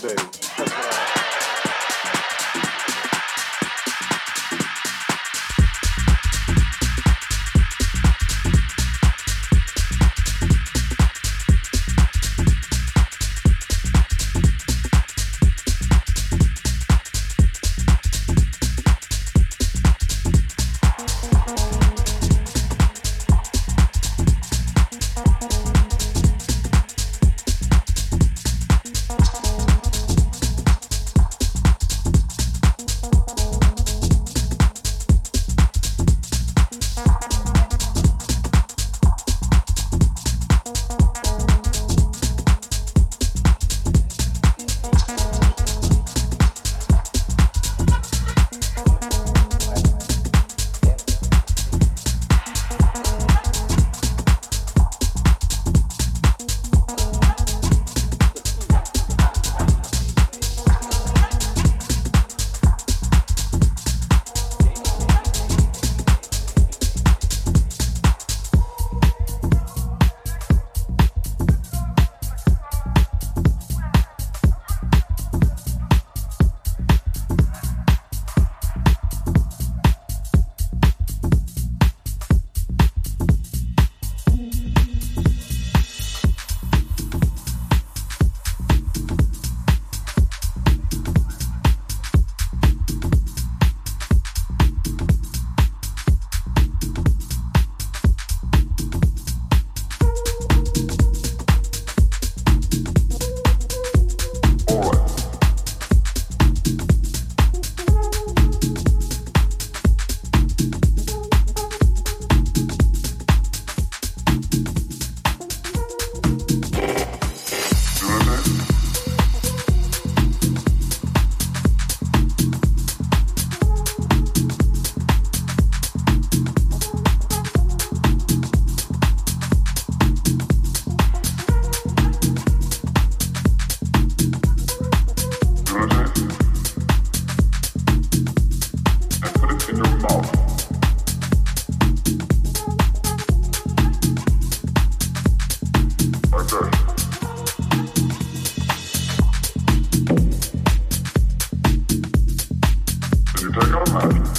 day. heart.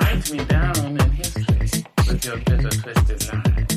write me down in history with your bitter twisted lies.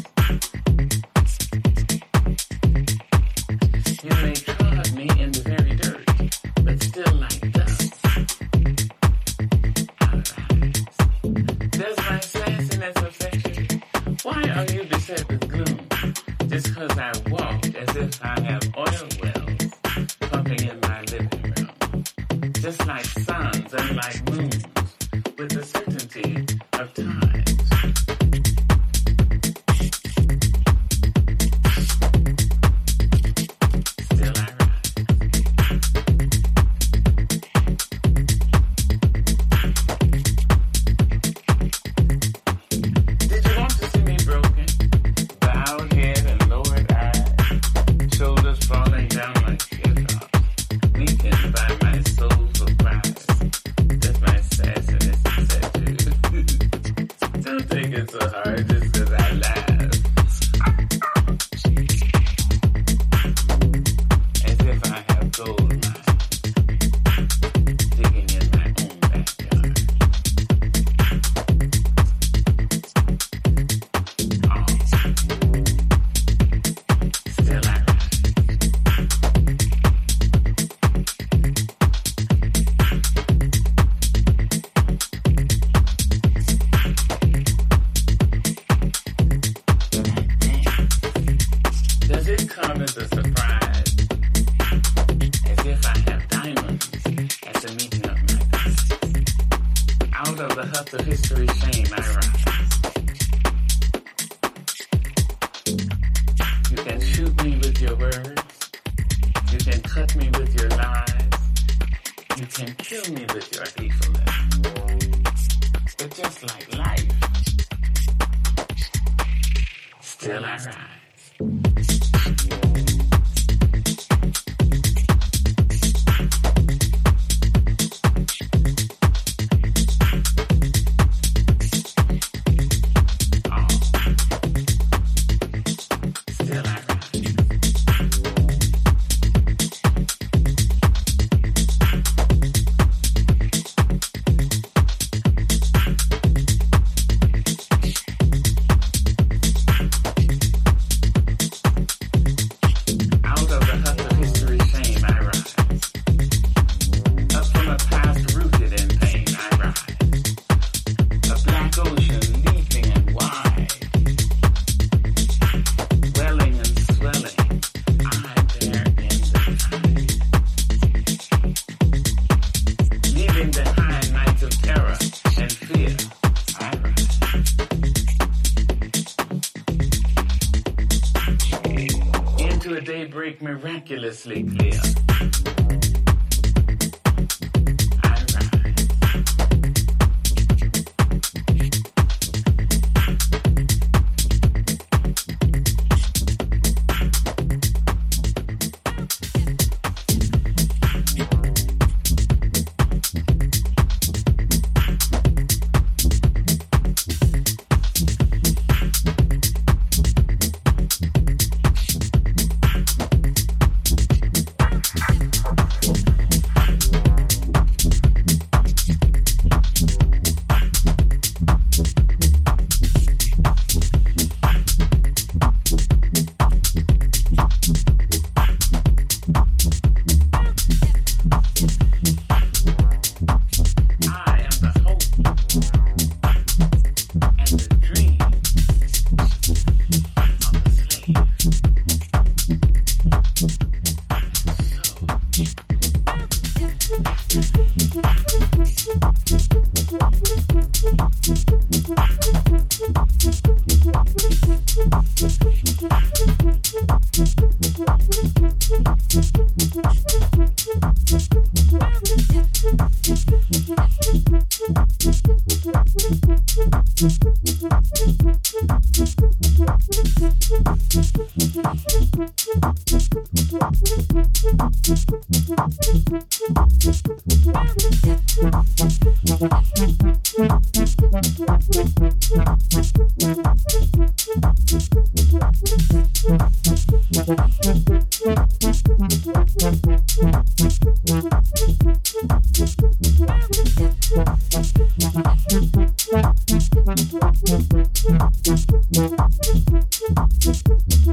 Thank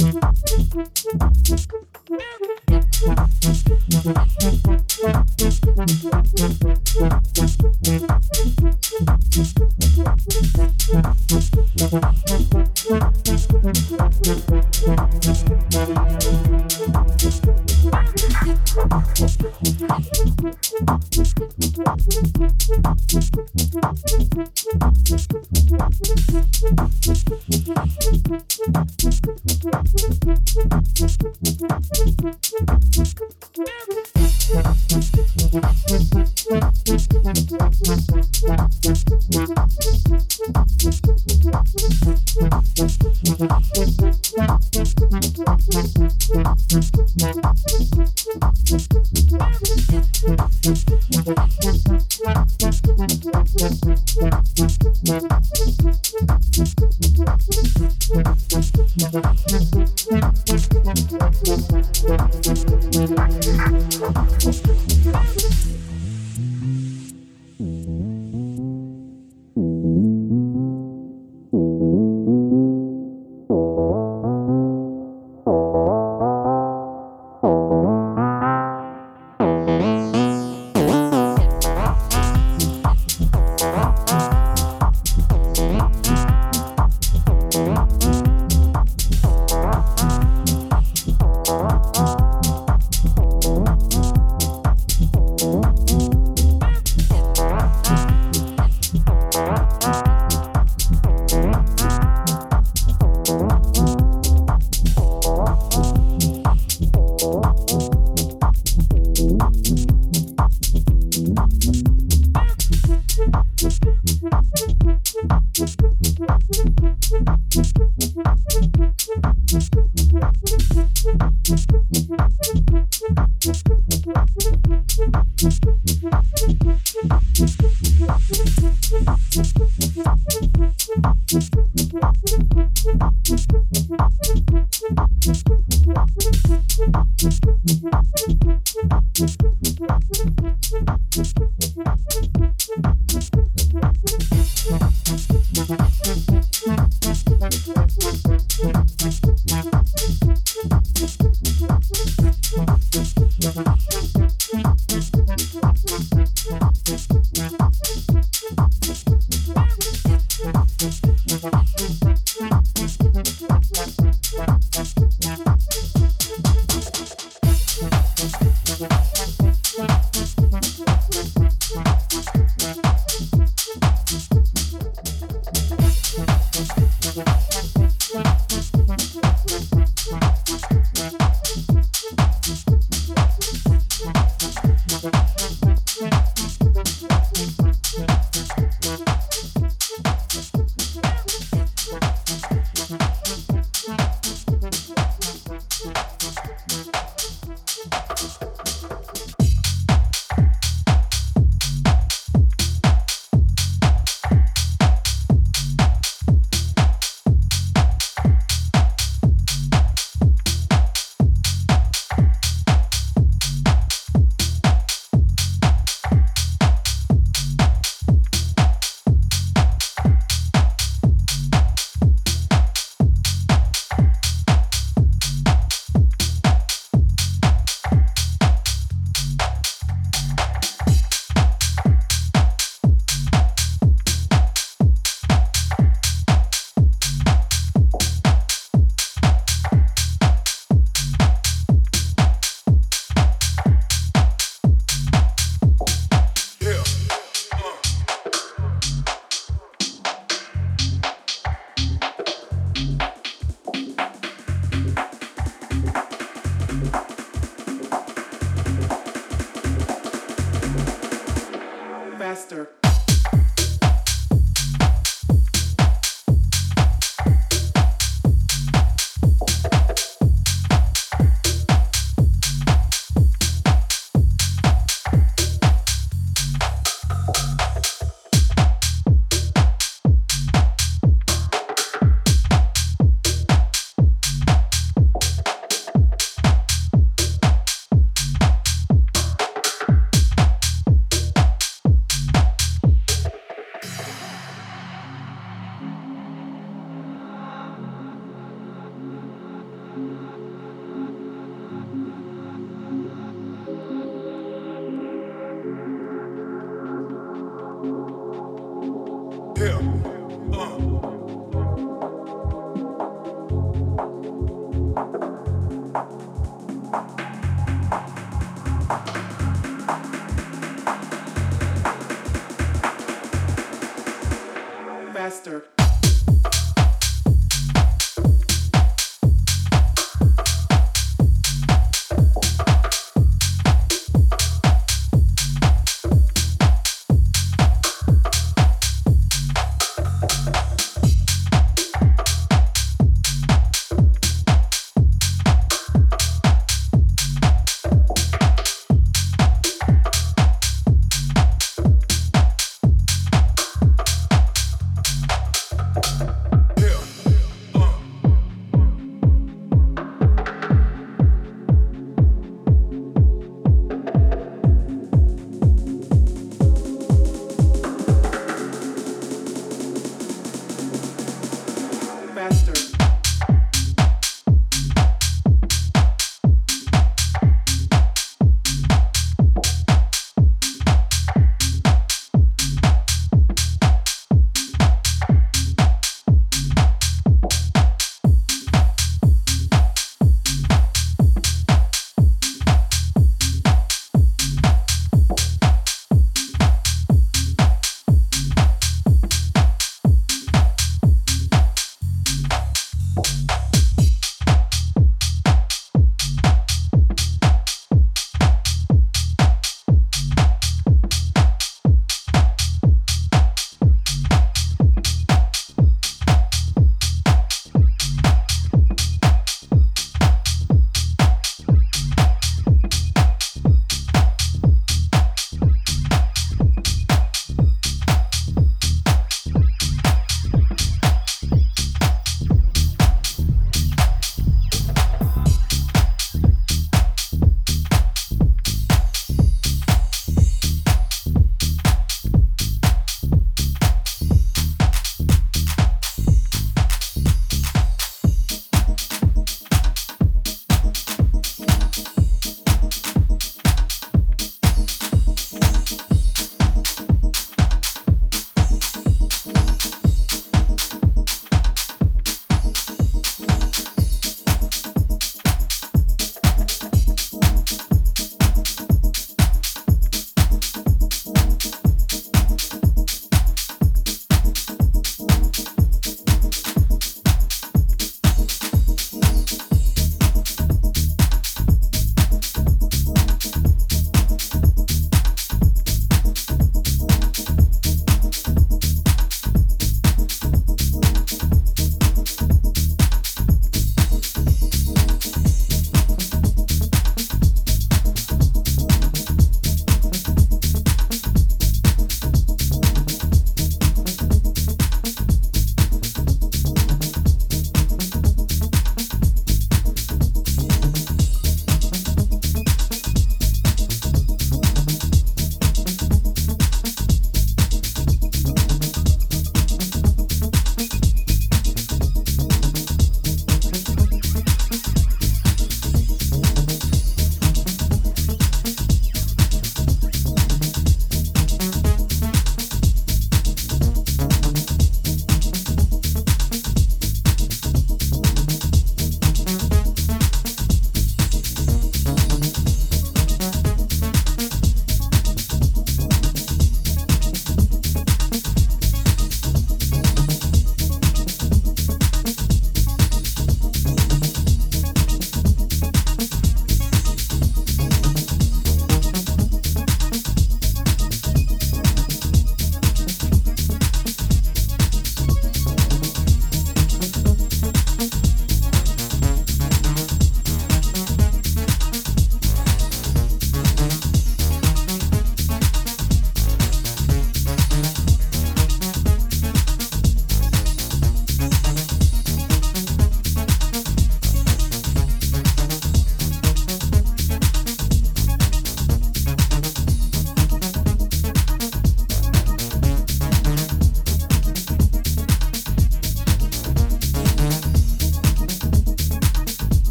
you.